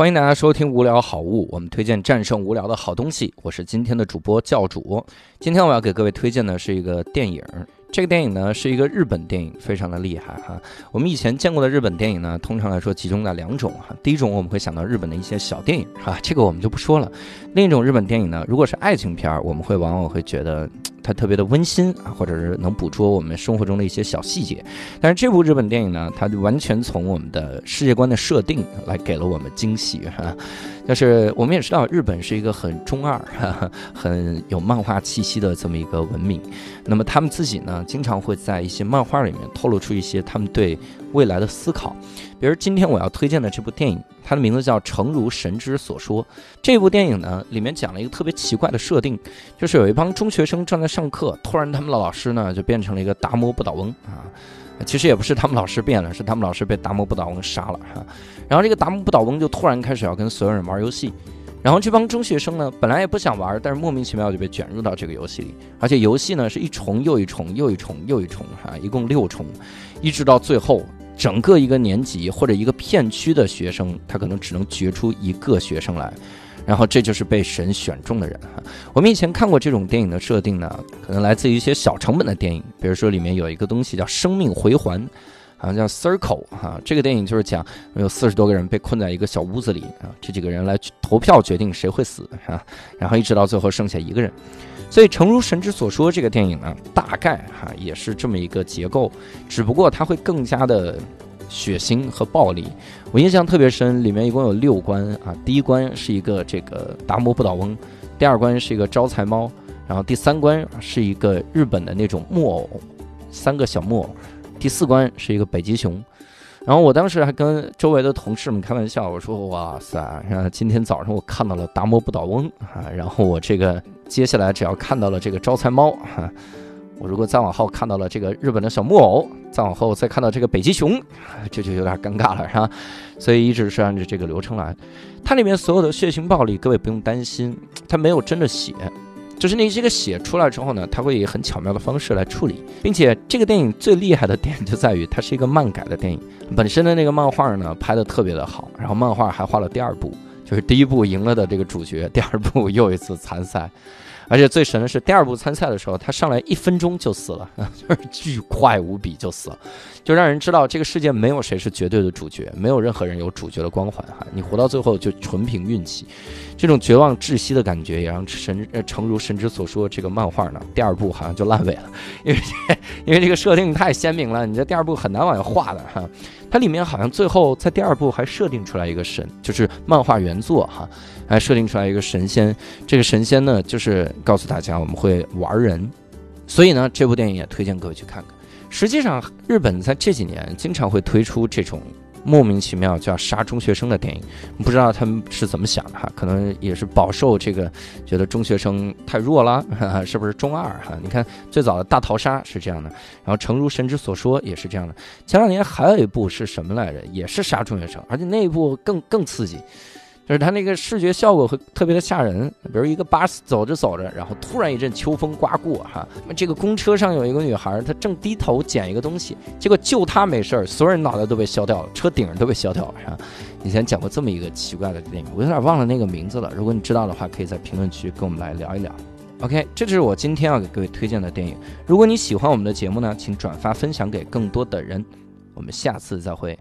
欢迎大家收听《无聊好物》，我们推荐战胜无聊的好东西。我是今天的主播教主。今天我要给各位推荐的是一个电影，这个电影呢是一个日本电影，非常的厉害哈。我们以前见过的日本电影呢，通常来说集中在两种哈。第一种我们会想到日本的一些小电影哈，这个我们就不说了。另一种日本电影呢，如果是爱情片，我们会往往会觉得。它特别的温馨啊，或者是能捕捉我们生活中的一些小细节。但是这部日本电影呢，它就完全从我们的世界观的设定来给了我们惊喜哈。就是我们也知道，日本是一个很中二、很有漫画气息的这么一个文明。那么他们自己呢，经常会在一些漫画里面透露出一些他们对未来的思考。比如今天我要推荐的这部电影，它的名字叫《诚如神之所说》。这部电影呢，里面讲了一个特别奇怪的设定，就是有一帮中学生正在上课，突然他们的老师呢就变成了一个达摩不倒翁啊。其实也不是他们老师变了，是他们老师被达摩不倒翁杀了哈。然后这个达摩不倒翁就突然开始要跟所有人玩游戏，然后这帮中学生呢本来也不想玩，但是莫名其妙就被卷入到这个游戏里，而且游戏呢是一重又一重又一重又一重哈，一共六重，一直到最后。整个一个年级或者一个片区的学生，他可能只能决出一个学生来，然后这就是被神选中的人哈。我们以前看过这种电影的设定呢，可能来自于一些小成本的电影，比如说里面有一个东西叫生命回环，好像叫 Circle 哈。这个电影就是讲有四十多个人被困在一个小屋子里啊，这几个人来投票决定谁会死啊，然后一直到最后剩下一个人。所以，诚如神之所说，这个电影呢，大概哈也是这么一个结构，只不过它会更加的血腥和暴力。我印象特别深，里面一共有六关啊，第一关是一个这个达摩不倒翁，第二关是一个招财猫，然后第三关是一个日本的那种木偶，三个小木偶，第四关是一个北极熊。然后我当时还跟周围的同事们开玩笑，我说：“哇塞，今天早上我看到了达摩不倒翁啊，然后我这个接下来只要看到了这个招财猫，哈，我如果再往后看到了这个日本的小木偶，再往后再看到这个北极熊，这就有点尴尬了，是吧？所以一直是按照这个流程来。它里面所有的血腥暴力，各位不用担心，它没有真的血。”就是你这个血出来之后呢，它会以很巧妙的方式来处理，并且这个电影最厉害的点就在于它是一个漫改的电影，本身的那个漫画呢拍的特别的好，然后漫画还画了第二部，就是第一部赢了的这个主角，第二部 又一次参赛。而且最神的是，第二部参赛的时候，他上来一分钟就死了，就是巨快无比就死了，就让人知道这个世界没有谁是绝对的主角，没有任何人有主角的光环哈，你活到最后就纯凭运气，这种绝望窒息的感觉也让神呃诚如神之所说，这个漫画呢第二部好像就烂尾了，因为因为这个设定太鲜明了，你这第二部很难往下画的哈。它里面好像最后在第二部还设定出来一个神，就是漫画原作哈，还设定出来一个神仙。这个神仙呢，就是告诉大家我们会玩人，所以呢，这部电影也推荐各位去看看。实际上，日本在这几年经常会推出这种。莫名其妙就要杀中学生的电影，不知道他们是怎么想的哈？可能也是饱受这个觉得中学生太弱了，是不是中二哈？你看最早的大逃杀是这样的，然后诚如神之所说也是这样的。前两年还有一部是什么来着？也是杀中学生，而且那一部更更刺激。就是它那个视觉效果会特别的吓人，比如一个巴士走着走着，然后突然一阵秋风刮过，哈，那么这个公车上有一个女孩，她正低头捡一个东西，结果就她没事儿，所有人脑袋都被削掉了，车顶都被削掉了，哈？以前讲过这么一个奇怪的电影，我有点忘了那个名字了。如果你知道的话，可以在评论区跟我们来聊一聊。OK，这就是我今天要给各位推荐的电影。如果你喜欢我们的节目呢，请转发分享给更多的人。我们下次再会。